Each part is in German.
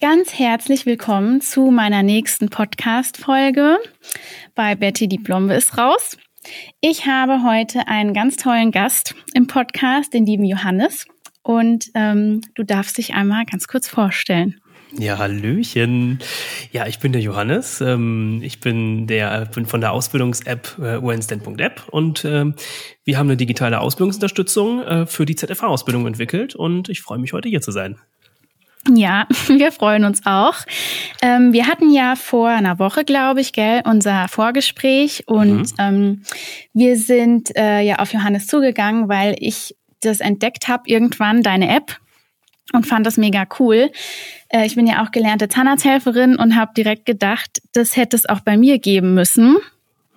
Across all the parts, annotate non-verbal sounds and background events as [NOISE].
Ganz herzlich willkommen zu meiner nächsten Podcast-Folge bei Betty die Blombe ist raus. Ich habe heute einen ganz tollen Gast im Podcast, den lieben Johannes. Und ähm, du darfst dich einmal ganz kurz vorstellen. Ja, Hallöchen. Ja, ich bin der Johannes. Ähm, ich bin der bin von der Ausbildungs-App äh, unstand.app und ähm, wir haben eine digitale Ausbildungsunterstützung äh, für die ZFA-Ausbildung entwickelt und ich freue mich heute hier zu sein. Ja, [LAUGHS] wir freuen uns auch. Ähm, wir hatten ja vor einer Woche, glaube ich, gell, unser Vorgespräch und mhm. ähm, wir sind äh, ja auf Johannes zugegangen, weil ich das entdeckt habe irgendwann, deine App und fand das mega cool. Äh, ich bin ja auch gelernte Zahnarzthelferin und habe direkt gedacht, das hätte es auch bei mir geben müssen.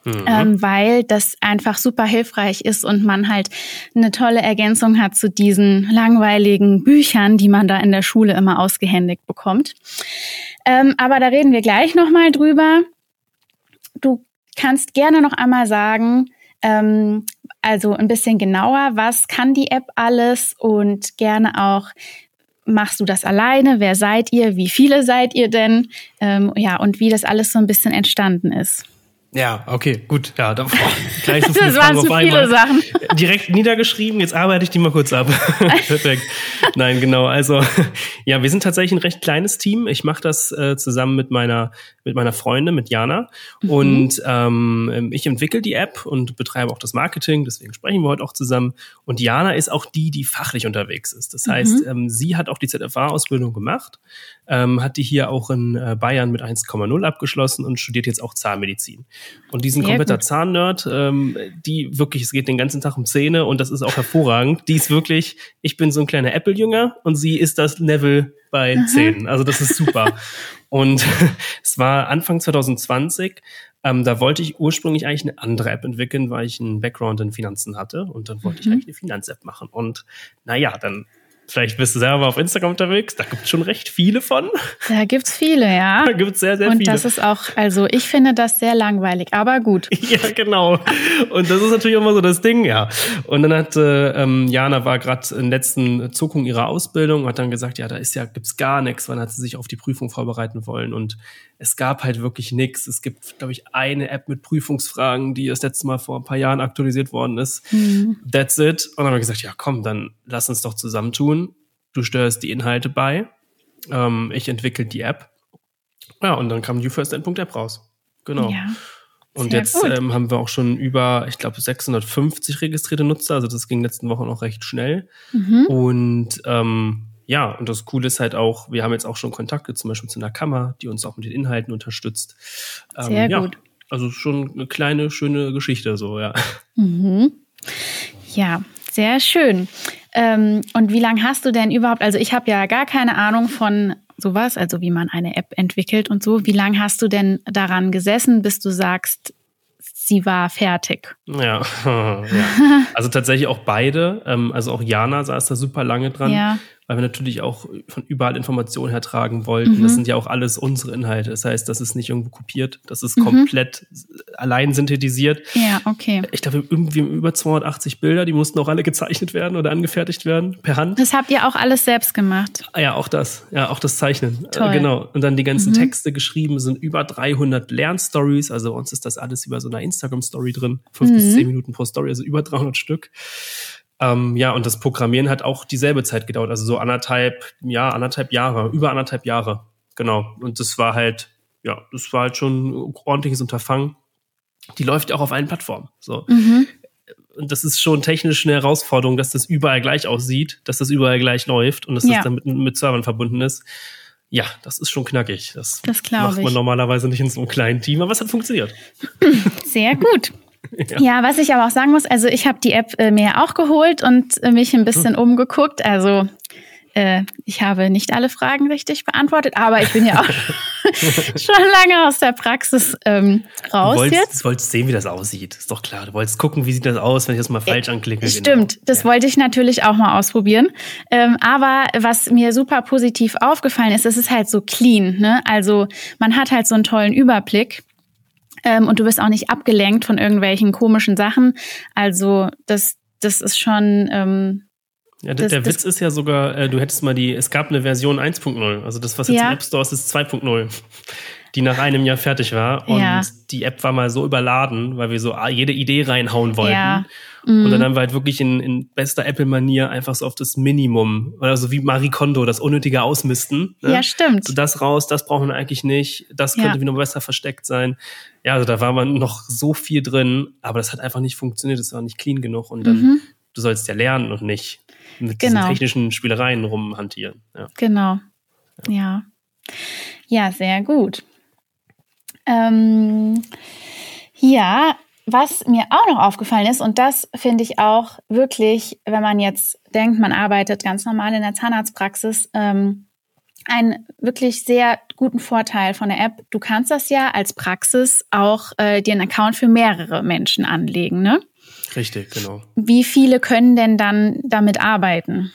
Mhm. Ähm, weil das einfach super hilfreich ist und man halt eine tolle Ergänzung hat zu diesen langweiligen Büchern, die man da in der Schule immer ausgehändigt bekommt. Ähm, aber da reden wir gleich nochmal drüber. Du kannst gerne noch einmal sagen, ähm, also ein bisschen genauer, was kann die App alles und gerne auch, machst du das alleine? Wer seid ihr? Wie viele seid ihr denn? Ähm, ja, und wie das alles so ein bisschen entstanden ist. Ja, okay, gut. Ja, da, boah, gleich so [LAUGHS] viele das waren so viele Sachen. Direkt niedergeschrieben, jetzt arbeite ich die mal kurz ab. [LAUGHS] Perfekt. Nein, genau. Also, [LAUGHS] ja, wir sind tatsächlich ein recht kleines Team. Ich mache das äh, zusammen mit meiner, mit meiner Freundin, mit Jana. Mhm. Und ähm, ich entwickle die App und betreibe auch das Marketing, deswegen sprechen wir heute auch zusammen. Und Jana ist auch die, die fachlich unterwegs ist. Das heißt, mhm. ähm, sie hat auch die ZFA-Ausbildung gemacht, ähm, hat die hier auch in äh, Bayern mit 1,0 abgeschlossen und studiert jetzt auch Zahnmedizin. Und diesen kompletter Zahnnerd, ähm, die wirklich, es geht den ganzen Tag um Zähne und das ist auch hervorragend. Die ist wirklich, ich bin so ein kleiner Apple-Jünger und sie ist das Level bei Aha. Zähnen. Also das ist super. und [LAUGHS] es war Anfang 2020, ähm, da wollte ich ursprünglich eigentlich eine andere App entwickeln, weil ich einen Background in Finanzen hatte und dann wollte mhm. ich eigentlich eine Finanz-App machen. Und naja, dann Vielleicht bist du selber auf Instagram unterwegs. Da gibt es schon recht viele von. Da gibt es viele, ja. [LAUGHS] Da gibt es sehr, sehr und viele. Und das ist auch, also ich finde das sehr langweilig, aber gut. [LAUGHS] ja, genau. Und das ist natürlich immer so das Ding, ja. Und dann hat äh, ähm, Jana war gerade in letzten Zuckung ihrer Ausbildung und hat dann gesagt, ja, da ist ja gibt's gar nichts. Wann hat sie sich auf die Prüfung vorbereiten wollen? Und es gab halt wirklich nichts. Es gibt, glaube ich, eine App mit Prüfungsfragen, die das letzte Mal vor ein paar Jahren aktualisiert worden ist. Mhm. That's it. Und dann haben wir gesagt, ja, komm, dann lass uns doch zusammentun. Du steuerst die Inhalte bei. Ähm, ich entwickle die App. Ja, und dann kam NewFirstEnd.app raus. Genau. Ja. Und jetzt ähm, haben wir auch schon über, ich glaube, 650 registrierte Nutzer. Also das ging letzten Wochen auch recht schnell. Mhm. Und ähm, ja, und das Coole ist halt auch, wir haben jetzt auch schon Kontakte zum Beispiel zu einer Kammer, die uns auch mit den Inhalten unterstützt. Ähm, Sehr ja, gut. Also schon eine kleine, schöne Geschichte, so, ja. Mhm. Ja, sehr schön. Ähm, und wie lange hast du denn überhaupt, also ich habe ja gar keine Ahnung von sowas, also wie man eine App entwickelt und so. Wie lange hast du denn daran gesessen, bis du sagst, sie war fertig. Ja, [LAUGHS] ja. [LAUGHS] also tatsächlich auch beide. Ähm, also auch Jana saß da super lange dran. Ja weil wir natürlich auch von überall Informationen hertragen wollten. Mhm. Das sind ja auch alles unsere Inhalte. Das heißt, das ist nicht irgendwo kopiert, das ist mhm. komplett allein synthetisiert. Ja, okay. Ich glaube, irgendwie über 280 Bilder, die mussten auch alle gezeichnet werden oder angefertigt werden per Hand. Das habt ihr auch alles selbst gemacht? Ah, ja, auch das. Ja, auch das Zeichnen. Äh, Toll. Äh, genau. Und dann die ganzen mhm. Texte geschrieben, sind über 300 Lernstories. Also uns ist das alles über so einer Instagram-Story drin. Fünf bis mhm. zehn Minuten pro Story, also über 300 Stück. Ähm, ja, und das Programmieren hat auch dieselbe Zeit gedauert, also so anderthalb, ja, anderthalb Jahre, über anderthalb Jahre. Genau. Und das war halt, ja, das war halt schon ein ordentliches Unterfangen. Die läuft auch auf allen Plattformen. So. Mhm. Und das ist schon technisch eine Herausforderung, dass das überall gleich aussieht, dass das überall gleich läuft und dass ja. das dann mit, mit Servern verbunden ist. Ja, das ist schon knackig. Das, das macht man ich. normalerweise nicht in so einem kleinen Team, aber es hat funktioniert. [LAUGHS] Sehr gut. Ja. ja. was ich aber auch sagen muss, also ich habe die App äh, mir auch geholt und äh, mich ein bisschen hm. umgeguckt. Also äh, ich habe nicht alle Fragen richtig beantwortet, aber ich bin ja auch [LAUGHS] schon lange aus der Praxis ähm, raus du wolltest, jetzt. Du wolltest sehen, wie das aussieht. Ist doch klar. Du wolltest gucken, wie sieht das aus, wenn ich das mal falsch anklicke. Stimmt, genau. das ja. wollte ich natürlich auch mal ausprobieren. Ähm, aber was mir super positiv aufgefallen ist, es ist halt so clean. Ne? Also man hat halt so einen tollen Überblick. Ähm, und du bist auch nicht abgelenkt von irgendwelchen komischen Sachen. Also das, das ist schon, ähm, Ja, das, der das, Witz ist ja sogar, äh, du hättest mal die, es gab eine Version 1.0, also das, was jetzt ja. im App Store ist, ist 2.0 die nach einem Jahr fertig war. Und ja. die App war mal so überladen, weil wir so jede Idee reinhauen wollten. Ja. Mhm. Und dann haben wir halt wirklich in, in bester Apple-Manier einfach so auf das Minimum, oder so wie Marie Kondo, das unnötige Ausmisten. Ne? Ja, stimmt. So das raus, das brauchen wir eigentlich nicht, das könnte ja. wieder besser versteckt sein. Ja, also da war man noch so viel drin, aber das hat einfach nicht funktioniert, das war nicht clean genug. Und dann, mhm. du sollst ja lernen und nicht mit genau. diesen technischen Spielereien rumhantieren. Ja. Genau. Ja. Ja, sehr gut. Ähm, ja, was mir auch noch aufgefallen ist, und das finde ich auch wirklich, wenn man jetzt denkt, man arbeitet ganz normal in der Zahnarztpraxis, ähm, einen wirklich sehr guten Vorteil von der App. Du kannst das ja als Praxis auch äh, dir einen Account für mehrere Menschen anlegen, ne? Richtig, genau. Wie viele können denn dann damit arbeiten?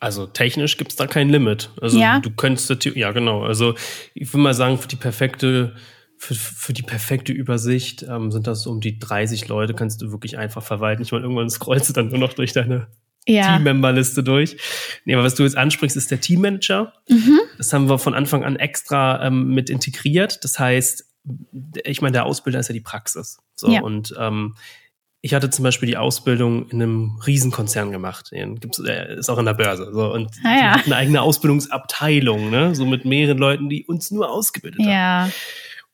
Also technisch gibt es da kein Limit. Also ja? du könntest, ja genau. Also ich würde mal sagen, für die perfekte für, für die perfekte Übersicht ähm, sind das so um die 30 Leute, kannst du wirklich einfach verwalten. Ich meine, irgendwann scrollst du dann nur noch durch deine ja. Teammemberliste durch. Nee, aber was du jetzt ansprichst, ist der Teammanager. Mhm. Das haben wir von Anfang an extra ähm, mit integriert. Das heißt, ich meine, der Ausbilder ist ja die Praxis. So, ja. und ähm, ich hatte zum Beispiel die Ausbildung in einem Riesenkonzern gemacht. Gibt's, äh, ist auch in der Börse. So, und ah, ja. eine eigene Ausbildungsabteilung, ne? So mit mehreren Leuten, die uns nur ausgebildet ja. haben.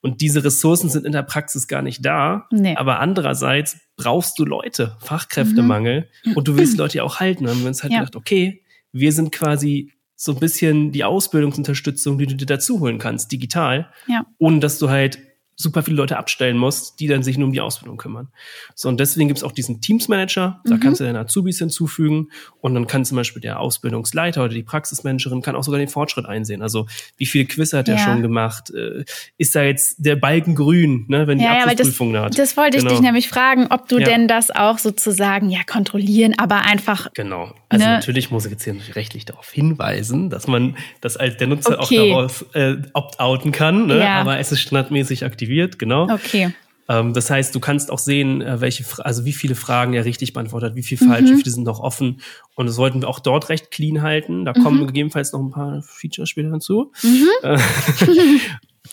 Und diese Ressourcen sind in der Praxis gar nicht da. Nee. Aber andererseits brauchst du Leute, Fachkräftemangel. Mhm. Und du willst Leute ja auch halten. Dann haben wir uns halt ja. gedacht, okay, wir sind quasi so ein bisschen die Ausbildungsunterstützung, die du dir dazu holen kannst, digital. Ja. Ohne dass du halt super viele Leute abstellen musst, die dann sich nur um die Ausbildung kümmern. So, und deswegen gibt's auch diesen Teams-Manager, da mhm. kannst du deine Azubis hinzufügen und dann kann zum Beispiel der Ausbildungsleiter oder die Praxismanagerin kann auch sogar den Fortschritt einsehen. Also wie viel Quiz hat ja. er schon gemacht? Äh, ist da jetzt der Balken grün, ne, wenn die ja, Abschlussprüfung ja, das, hat? Das wollte ich genau. dich nämlich fragen, ob du ja. denn das auch sozusagen ja kontrollieren, aber einfach. Genau. Also ne? natürlich muss ich jetzt hier rechtlich darauf hinweisen, dass man das als der Nutzer okay. auch daraus äh, opt-outen kann, ne? Aber es ist standardmäßig aktiviert, genau. Okay. Ähm, das heißt, du kannst auch sehen, äh, welche, also wie viele Fragen er richtig beantwortet hat, wie viel falsch, mhm. wie viele sind noch offen. Und das wollten wir auch dort recht clean halten. Da mhm. kommen gegebenenfalls noch ein paar Features später hinzu. Mhm. Äh,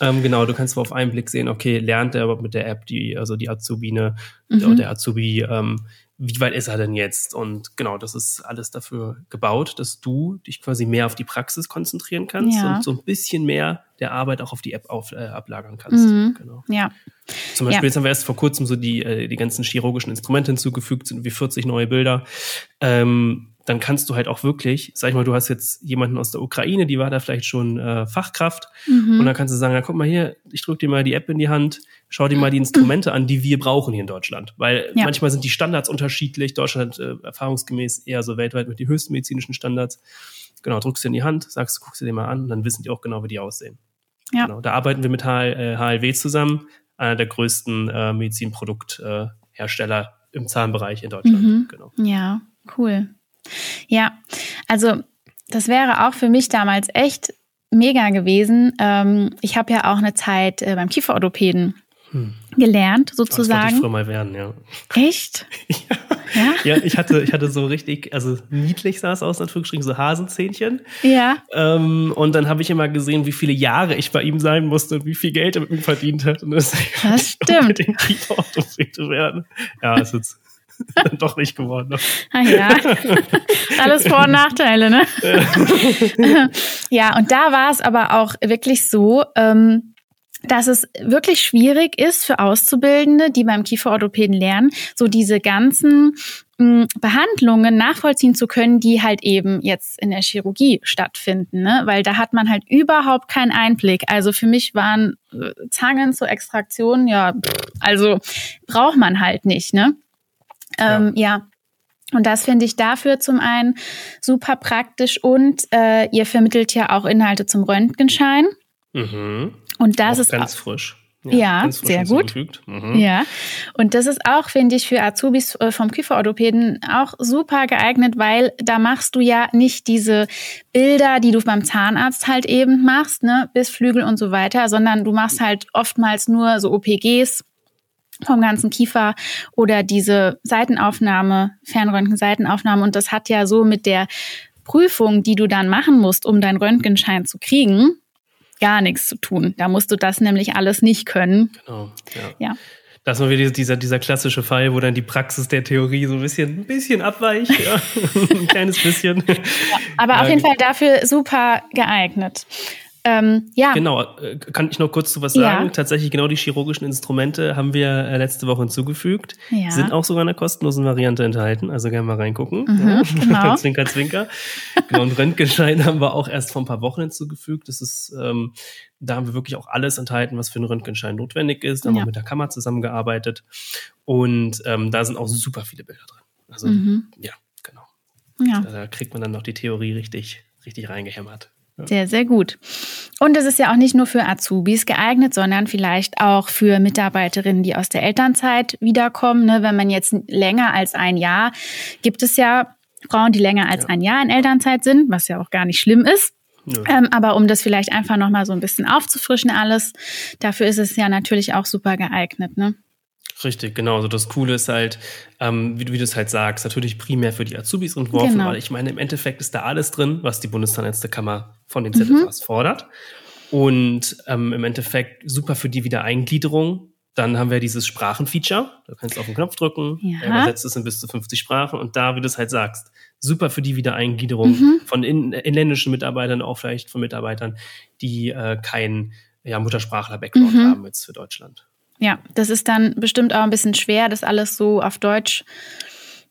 [LAUGHS] ähm, genau, du kannst auf einen Blick sehen, okay, lernt er überhaupt mit der App die, also die Azubine, mhm. der Azubi, ähm, wie weit ist er denn jetzt? Und genau, das ist alles dafür gebaut, dass du dich quasi mehr auf die Praxis konzentrieren kannst ja. und so ein bisschen mehr der Arbeit auch auf die App auf, äh, ablagern kannst. Mhm. Genau. Ja. Zum Beispiel, ja. jetzt haben wir erst vor kurzem so die, äh, die ganzen chirurgischen Instrumente hinzugefügt, sind wie 40 neue Bilder. Ähm, dann kannst du halt auch wirklich, sag ich mal, du hast jetzt jemanden aus der Ukraine, die war da vielleicht schon äh, Fachkraft mhm. und dann kannst du sagen, ja, guck mal hier, ich drück dir mal die App in die Hand, schau dir mal die Instrumente an, die wir brauchen hier in Deutschland, weil ja. manchmal sind die Standards unterschiedlich, Deutschland äh, erfahrungsgemäß eher so weltweit mit die höchsten medizinischen Standards. Genau, drückst dir in die Hand, sagst, guckst dir die mal an, dann wissen die auch genau, wie die aussehen. Ja. Genau, da arbeiten wir mit HL, äh, HLW zusammen, einer der größten äh, Medizinprodukthersteller äh, im Zahnbereich in Deutschland. Mhm. Genau. Ja, cool. Ja, also das wäre auch für mich damals echt mega gewesen. Ähm, ich habe ja auch eine Zeit äh, beim Kieferorthopäden hm. gelernt, sozusagen. Das wollte ich früher mal werden, ja. Echt? [LAUGHS] ja. ja. Ja, ich hatte, ich hatte so richtig, also niedlich sah es aus, natürlich so Hasenzähnchen. Ja. Ähm, und dann habe ich immer gesehen, wie viele Jahre ich bei ihm sein musste und wie viel Geld er mit mir verdient hat. Und das, das [LAUGHS] stimmt. Mit dem Kieferorthopäde werden. Ja, ist jetzt [LAUGHS] dann doch nicht geworden. Ah ja, [LAUGHS] alles Vor- und Nachteile, ne? ja, und da war es aber auch wirklich so, ähm, dass es wirklich schwierig ist für Auszubildende, die beim Kieferorthopäden lernen, so diese ganzen mh, hm, Behandlungen nachvollziehen zu können, die halt eben jetzt in der Chirurgie stattfinden, ne? weil da hat man halt überhaupt keinen Einblick. Also für mich waren äh, Zangen zur Extraktion, ja, also braucht man halt nicht, ne? Ähm, ja. ja. Und das finde ich dafür zum einen super praktisch und äh, ihr vermittelt ja auch Inhalte zum Röntgenschein. Mhm. Und das auch ist ganz auch, frisch. Ja, ja sehr gut. Mhm. Ja, und das ist auch, finde ich, für Azubis äh, vom Kieferorthopäden auch super geeignet, weil da machst du ja nicht diese Bilder, die du beim Zahnarzt halt eben machst, ne, bis Flügel und so weiter, sondern du machst halt oftmals nur so OPGs vom ganzen Kiefer oder diese Seitenaufnahme, Fernröntgen-Seitenaufnahme. Und das hat ja so mit der Prüfung, die du dann machen musst, um deinen Röntgenschein zu kriegen, gar nichts zu tun. Da musst du das nämlich alles nicht können. Genau. Ja. ja. Das ist mal wieder dieser, dieser klassische Fall, wo dann die Praxis der Theorie so ein bisschen, ein bisschen abweicht. Ja. [LAUGHS] ein kleines bisschen. Ja, aber ja, auf jeden Fall dafür super geeignet. Ähm, ja. Genau, äh, kann ich noch kurz zu was sagen? Ja. Tatsächlich genau die chirurgischen Instrumente haben wir äh, letzte Woche hinzugefügt. Ja. Sind auch sogar in der kostenlosen Variante enthalten, also gerne mal reingucken. Mhm, ja. [LAUGHS] genau. zwinker, zwinker. genau, und Röntgenschein [LAUGHS] haben wir auch erst vor ein paar Wochen hinzugefügt. Das ist, ähm, da haben wir wirklich auch alles enthalten, was für einen Röntgenschein notwendig ist. Da haben wir mit der Kammer zusammengearbeitet. Und ähm, da sind auch super viele Bilder drin. Also, mhm. ja, genau. Ja. Da kriegt man dann noch die Theorie richtig, richtig reingehämmert. Sehr, sehr gut. Und es ist ja auch nicht nur für Azubis geeignet, sondern vielleicht auch für Mitarbeiterinnen, die aus der Elternzeit wiederkommen. Ne? Wenn man jetzt länger als ein Jahr, gibt es ja Frauen, die länger als ja. ein Jahr in Elternzeit sind, was ja auch gar nicht schlimm ist. Ähm, aber um das vielleicht einfach nochmal so ein bisschen aufzufrischen alles, dafür ist es ja natürlich auch super geeignet. Ne? Richtig, genau. Also das Coole ist halt, ähm, wie, wie du es halt sagst, natürlich primär für die Azubis entworfen, genau. weil ich meine, im Endeffekt ist da alles drin, was die Bundeszahnärztekammer von den ZFAs mhm. fordert. Und ähm, im Endeffekt super für die Wiedereingliederung. Dann haben wir dieses Sprachenfeature. Da kannst du auf den Knopf drücken, ja. er übersetzt es in bis zu 50 Sprachen. Und da, wie du es halt sagst, super für die Wiedereingliederung mhm. von in, inländischen Mitarbeitern, auch vielleicht von Mitarbeitern, die äh, keinen ja, Muttersprachler-Background mhm. haben jetzt für Deutschland. Ja, das ist dann bestimmt auch ein bisschen schwer, das alles so auf Deutsch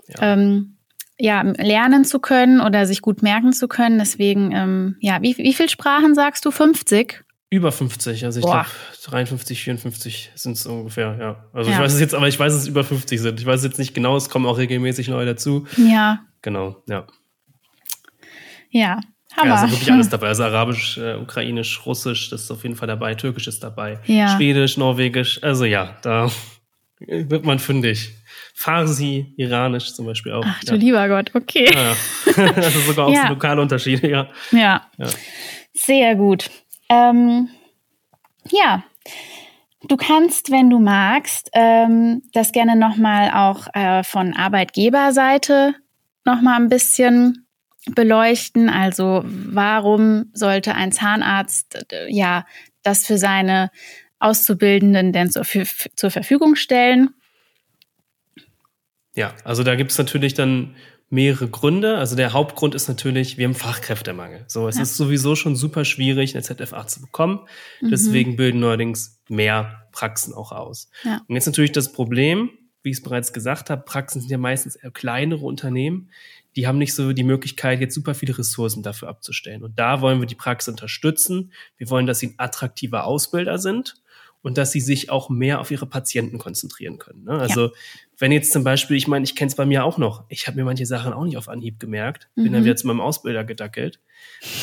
ja. Ähm, ja, lernen zu können oder sich gut merken zu können. Deswegen, ähm, ja, wie, wie viele Sprachen sagst du? 50? Über 50, also ich glaube 53, 54 sind es ungefähr, ja. Also ja. ich weiß es jetzt, aber ich weiß, dass es über 50 sind. Ich weiß jetzt nicht genau, es kommen auch regelmäßig neue dazu. Ja. Genau, ja. Ja, Hammer. Ja, also wirklich [LAUGHS] alles dabei. Also Arabisch, äh, Ukrainisch, Russisch, das ist auf jeden Fall dabei. Türkisch ist dabei. Ja. Schwedisch, Norwegisch. Also ja, da [LAUGHS] wird man fündig. Farsi, Iranisch zum Beispiel auch. Ach du lieber Gott, okay. Ja, ja. [LAUGHS] Das ist sogar auch ja. so lokale Unterschiede, ja. Ja. ja. Sehr gut. Ähm, ja. Du kannst, wenn du magst, ähm, das gerne nochmal auch äh, von Arbeitgeberseite nochmal ein bisschen beleuchten. Also warum sollte ein Zahnarzt äh, ja das für seine Auszubildenden denn zur, zur Verfügung stellen? Ja, also da gibt es natürlich dann mehrere Gründe. Also der Hauptgrund ist natürlich, wir haben Fachkräftemangel. So, es ja. ist sowieso schon super schwierig, eine ZFA zu bekommen. Mhm. Deswegen bilden neuerdings mehr Praxen auch aus. Ja. Und jetzt natürlich das Problem, wie ich es bereits gesagt habe, Praxen sind ja meistens eher kleinere Unternehmen, die haben nicht so die Möglichkeit, jetzt super viele Ressourcen dafür abzustellen. Und da wollen wir die Praxis unterstützen. Wir wollen, dass sie ein attraktiver Ausbilder sind und dass sie sich auch mehr auf ihre Patienten konzentrieren können. Ne? Also ja. wenn jetzt zum Beispiel, ich meine, ich kenne es bei mir auch noch, ich habe mir manche Sachen auch nicht auf Anhieb gemerkt, bin dann mhm. wieder zu meinem Ausbilder gedackelt.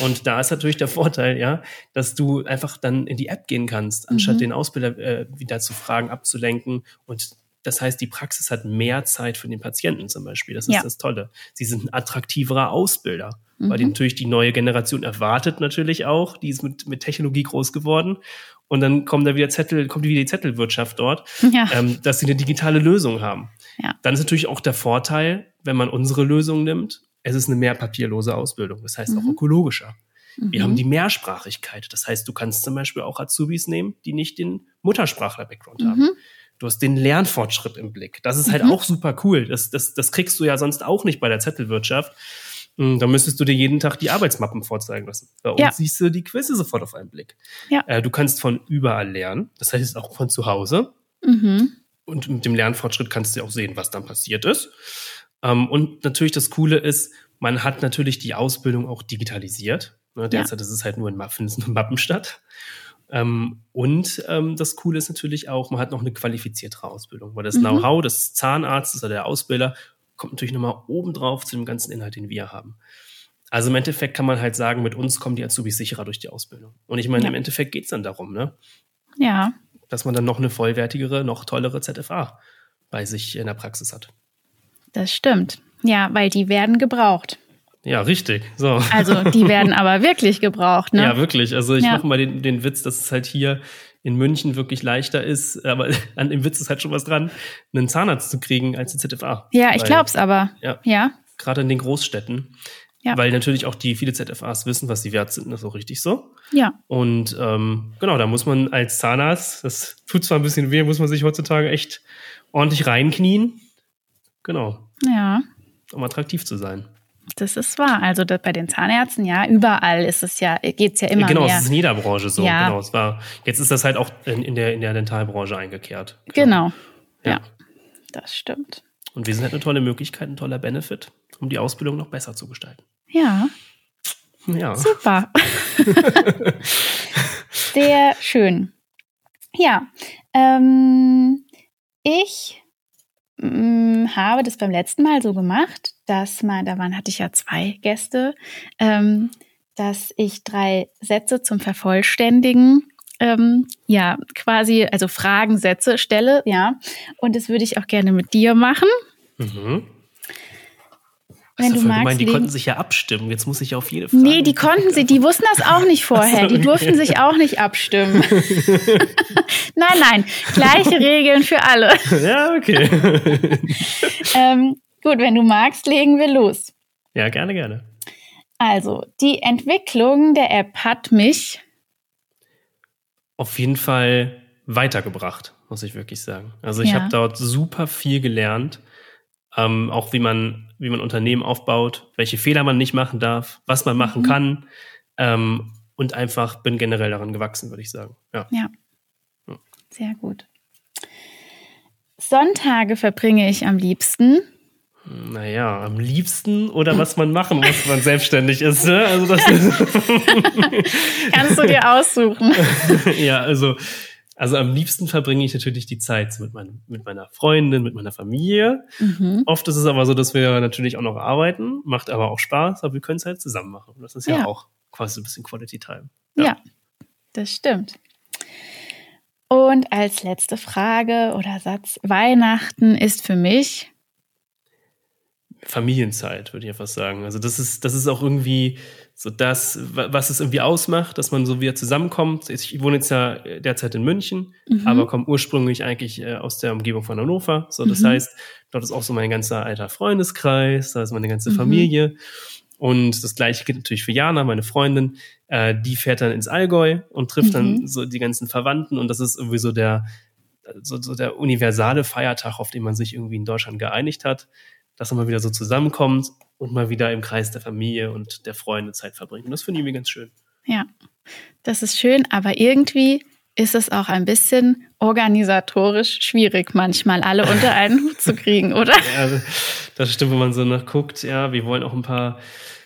Und da ist natürlich der Vorteil, ja, dass du einfach dann in die App gehen kannst, anstatt mhm. den Ausbilder äh, wieder zu fragen, abzulenken und das heißt, die Praxis hat mehr Zeit für den Patienten zum Beispiel. Das ist ja. das Tolle. Sie sind ein attraktiverer Ausbilder, mhm. weil die natürlich die neue Generation erwartet natürlich auch. Die ist mit, mit Technologie groß geworden. Und dann kommen da wieder Zettel, kommt wieder die Zettelwirtschaft dort, [LAUGHS] ja. ähm, dass sie eine digitale Lösung haben. Ja. Dann ist natürlich auch der Vorteil, wenn man unsere Lösung nimmt, es ist eine mehr papierlose Ausbildung. Das heißt mhm. auch ökologischer. Wir mhm. haben die Mehrsprachigkeit. Das heißt, du kannst zum Beispiel auch Azubis nehmen, die nicht den Muttersprachler-Background haben. Du hast den Lernfortschritt im Blick. Das ist halt mhm. auch super cool. Das, das, das kriegst du ja sonst auch nicht bei der Zettelwirtschaft. Hm, da müsstest du dir jeden Tag die Arbeitsmappen vorzeigen lassen. Bei uns ja. siehst du die Quizze sofort auf einen Blick. Ja. Äh, du kannst von überall lernen. Das heißt auch von zu Hause. Mhm. Und mit dem Lernfortschritt kannst du auch sehen, was dann passiert ist. Ähm, und natürlich das Coole ist, man hat natürlich die Ausbildung auch digitalisiert. Ne, derzeit ja. ist es halt nur in Mappen, [LAUGHS] Mappen statt. Ähm, und ähm, das Coole ist natürlich auch, man hat noch eine qualifiziertere Ausbildung, weil das mhm. Know-how des Zahnarztes oder der Ausbilder kommt natürlich nochmal obendrauf zu dem ganzen Inhalt, den wir haben. Also im Endeffekt kann man halt sagen, mit uns kommen die Azubis sicherer durch die Ausbildung. Und ich meine, ja. im Endeffekt geht es dann darum, ne? Ja. Dass man dann noch eine vollwertigere, noch tollere ZFA bei sich in der Praxis hat. Das stimmt. Ja, weil die werden gebraucht. Ja, richtig. So. Also die [LAUGHS] werden aber wirklich gebraucht, ne? Ja, wirklich. Also ich ja. mache mal den, den Witz, dass es halt hier in München wirklich leichter ist, aber [LAUGHS] an dem Witz ist halt schon was dran, einen Zahnarzt zu kriegen als den ZFA. Ja, ich glaub's aber. Ja. Ja. Gerade in den Großstädten. Ja. Weil natürlich auch die viele ZFAs wissen, was sie wert sind, das ist auch richtig so. Ja. Und ähm, genau, da muss man als Zahnarzt, das tut zwar ein bisschen weh, muss man sich heutzutage echt ordentlich reinknien. Genau, Ja. um attraktiv zu sein. Das ist wahr. Also bei den Zahnärzten, ja, überall ist es ja, geht's ja immer genau, mehr. es ist in jeder Branche so. Ja. Genau, es war, jetzt ist das halt auch in, in, der, in der Dentalbranche eingekehrt. Genau. Ja. Ja. Das stimmt. Und wir sind halt eine tolle Möglichkeit, ein toller Benefit, um die Ausbildung noch besser zu gestalten. Ja. Ja. Super. [LAUGHS] Sehr schön. Ja, ähm, ich mm, habe das beim letzten Mal so gemacht, dass man, da waren, hatte ich ja zwei Gäste, ähm, dass ich drei Sätze zum Vervollständigen ähm, ja, quasi, also Fragensätze stelle, ja. Und das würde ich auch gerne mit dir machen. Mhm. Wenn Also du magst, gemein, die legen- konnten sich ja abstimmen. Jetzt muss ich auf jede Frage. Nee, die konnten sie, die wussten das auch nicht [LAUGHS] vorher. Die durften sich auch nicht abstimmen. [LAUGHS] nein, nein, gleiche Regeln für alle. [LAUGHS] Ja, okay. Ähm, gut, wenn du magst, legen wir los. ja, gerne, gerne. Also, die Entwicklung der App hat mich, Auf jeden Fall weitergebracht, muss ich wirklich sagen. Also ich Ja. habe dort super viel gelernt. Ähm, auch wie man, wie man Unternehmen aufbaut, welche Fehler man nicht machen darf, was man machen Mhm. kann. Ähm, und einfach bin generell daran gewachsen, würde ich sagen. Ja. ja, sehr gut. Sonntage verbringe ich am liebsten. Naja, am liebsten oder was man machen muss, wenn man selbstständig ist. Ne? Also das ist, [LAUGHS] Kannst du dir aussuchen. [LAUGHS] ja, also, also am liebsten verbringe ich natürlich die Zeit mit, mein, mit meiner Freundin, mit meiner Familie. Mhm. Oft ist es aber so, dass wir natürlich auch noch arbeiten, macht aber auch Spaß, aber wir können es halt zusammen machen. Das ist ja, Ja. auch quasi so ein bisschen Quality Time. Ja. das stimmt. Und als letzte Frage oder Satz, Weihnachten ist für mich, Familienzeit, würde ich fast sagen. Also das ist, das ist auch irgendwie so das, wa- was es irgendwie ausmacht, dass man so wieder zusammenkommt. Ich wohne jetzt ja derzeit in München, Mhm. aber komme ursprünglich eigentlich äh, aus der Umgebung von Hannover. So, das Mhm. heißt, dort ist auch so mein ganzer alter Freundeskreis, da ist meine ganze Mhm. Familie. Und das gleiche gilt natürlich für Jana, meine Freundin. Äh, die fährt dann ins Allgäu und trifft dann Mhm. so die ganzen Verwandten. Und das ist irgendwie so der, so, so der universale Feiertag, auf den man sich irgendwie in Deutschland geeinigt hat, dass man mal wieder so zusammenkommt und mal wieder im Kreis der Familie und der Freunde Zeit verbringt. Und das finde ich irgendwie ganz schön. ja, das ist schön, aber irgendwie ist es auch ein bisschen organisatorisch schwierig, manchmal alle [LAUGHS] unter einen Hut zu kriegen, oder? Ja, also, das stimmt, wenn man so nachguckt, ja, wir wollen auch ein paar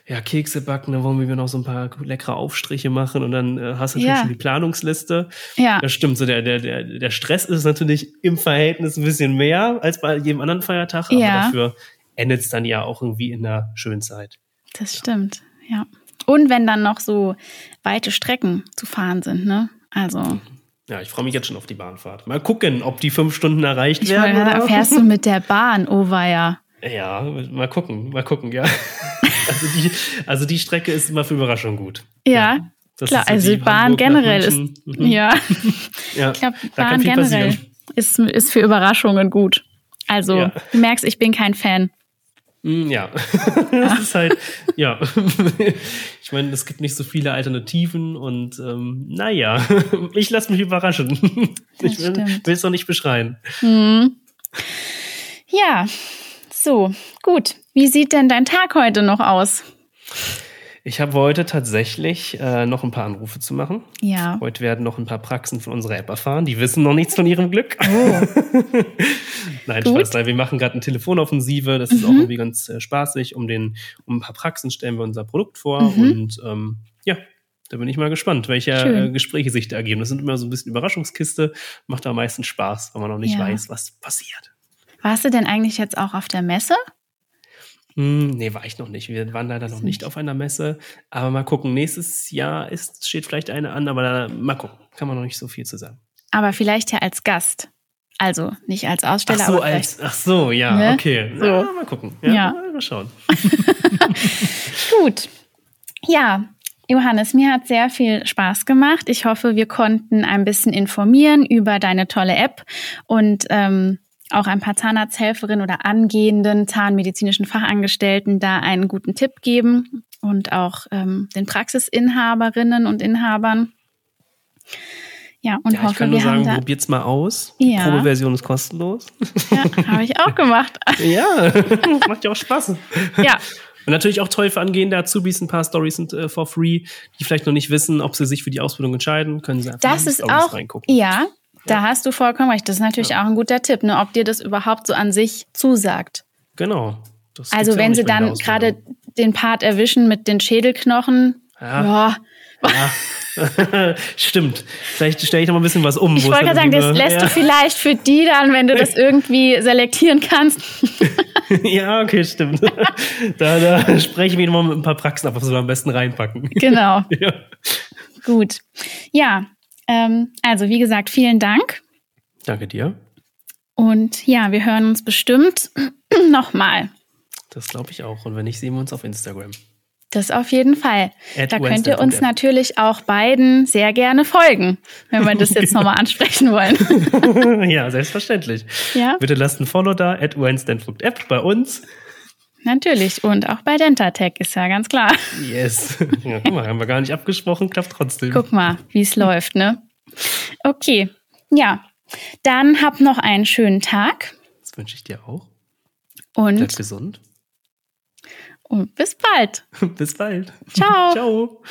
ja, Kekse backen, dann wollen wir noch so ein paar leckere Aufstriche machen und dann äh, hast du natürlich Ja. schon die Planungsliste. Ja, Das stimmt, so der, der, der, der Stress ist natürlich im Verhältnis ein bisschen mehr als bei jedem anderen Feiertag, aber Ja. dafür endet es dann ja auch irgendwie in einer schönen Zeit. das stimmt, ja. Und wenn dann noch so weite Strecken zu fahren sind, ne? Also, Ja, ich freue mich jetzt schon auf die Bahnfahrt. Mal gucken, ob die fünf Stunden erreicht ich werden. meine, da fährst du mit der Bahn, oh weia. Ja, mal gucken, mal gucken, ja. [LAUGHS] Also die, also die Strecke ist immer für Überraschung gut. Ja, Das klar, so also die Bahn Hamburg generell ist. Mhm. ja, [LAUGHS] ja. ich glaube, Bahn generell passieren. ist, ist für Überraschungen gut. Also, Ja. du merkst, ich bin kein Fan. Mm, Ja, [LAUGHS] das ist halt, ja. [LAUGHS] Ich meine, es gibt nicht so viele Alternativen und ähm, naja, [LAUGHS] ich lasse mich überraschen. Ich will es noch nicht beschreien. Hm. Ja, so, gut. Wie sieht denn dein Tag heute noch aus? Ich habe heute tatsächlich äh, noch ein paar Anrufe zu machen. Ja. Heute werden noch ein paar Praxen von unserer App erfahren. Die wissen noch nichts von ihrem Glück. Oh. [LAUGHS] Nein, Gut. Spaß. Nein, wir machen gerade eine Telefonoffensive. Das ist auch Mhm. irgendwie ganz äh, spaßig. Um, den, um ein paar Praxen stellen wir unser Produkt vor. Mhm. Und ähm, ja, da bin ich mal gespannt, welche Schön. äh, Gespräche sich da ergeben. Das sind immer so ein bisschen Überraschungskiste. Macht am meisten Spaß, weil man noch nicht Ja. weiß, was passiert. Warst du denn eigentlich jetzt auch auf der Messe? Hm, nee, war ich noch nicht. Wir waren leider noch nicht auf einer Messe. Aber mal gucken. Nächstes Jahr ist, steht vielleicht eine an, aber da, mal gucken. Kann man noch nicht so viel zu sagen. Aber vielleicht ja als Gast. Also nicht als Ach Aussteller, so, aber als, ach so, ja, Ne? okay. So. Na, mal gucken. Ja, Ja. Mal schauen. vielleicht. [LAUGHS] Gut. Ja, Johannes, mir hat sehr viel Spaß gemacht. Ich hoffe, wir konnten ein bisschen informieren über deine tolle App und ähm, auch ein paar Zahnarzthelferinnen oder angehenden zahnmedizinischen Fachangestellten da einen guten Tipp geben und auch ähm, den Praxisinhaberinnen und Inhabern. Ja, und ja, hoffe, ich kann nur sagen, probiert's mal aus. Die ja. Probeversion ist kostenlos. Ja, habe ich auch gemacht. [LAUGHS] ja, [LAUGHS] macht ja auch Spaß. Ja. Und natürlich auch toll für angehende Azubis, ein paar Stories sind äh, for free, die vielleicht noch nicht wissen, ob sie sich für die Ausbildung entscheiden, können sie einfach das in die Stories auch, reingucken. Ja, da hast du vollkommen recht. Das ist natürlich ja. auch ein guter Tipp, ne, ob dir das überhaupt so an sich zusagt. Genau. also wenn sie dann gerade den Part erwischen mit den Schädelknochen, ja. ja. ja. [LAUGHS] Stimmt. Vielleicht stelle ich noch mal ein bisschen was um. Ich wollte gerade sagen, das lässt ja. du vielleicht für die dann, wenn du das [LAUGHS] irgendwie selektieren kannst. [LAUGHS] ja, okay, stimmt. Da, da spreche ich mich noch mal mit ein paar Praxen ab, was wir am besten reinpacken. Genau. Ja. Gut. Ja, ähm, also wie gesagt, vielen Dank. Danke dir. Und ja, wir hören uns bestimmt nochmal. Das glaube ich auch. Und wenn nicht, sehen wir uns auf Instagram. Das auf jeden Fall. At da könnt ihr uns natürlich auch beiden sehr gerne folgen, wenn wir das jetzt nochmal ansprechen wollen. ja, selbstverständlich. Ja? Bitte lasst ein Follow da, at App bei uns. Natürlich. Und auch bei Dentatech ist ja ganz klar. Yes. Ja, guck mal, haben wir gar nicht abgesprochen, klappt trotzdem. Guck mal, wie es läuft, ne? Okay. Ja. Dann hab noch einen schönen Tag. Das wünsche ich dir auch. Und Bleib gesund. Und bis bald. [LAUGHS] bis bald. Ciao. Ciao.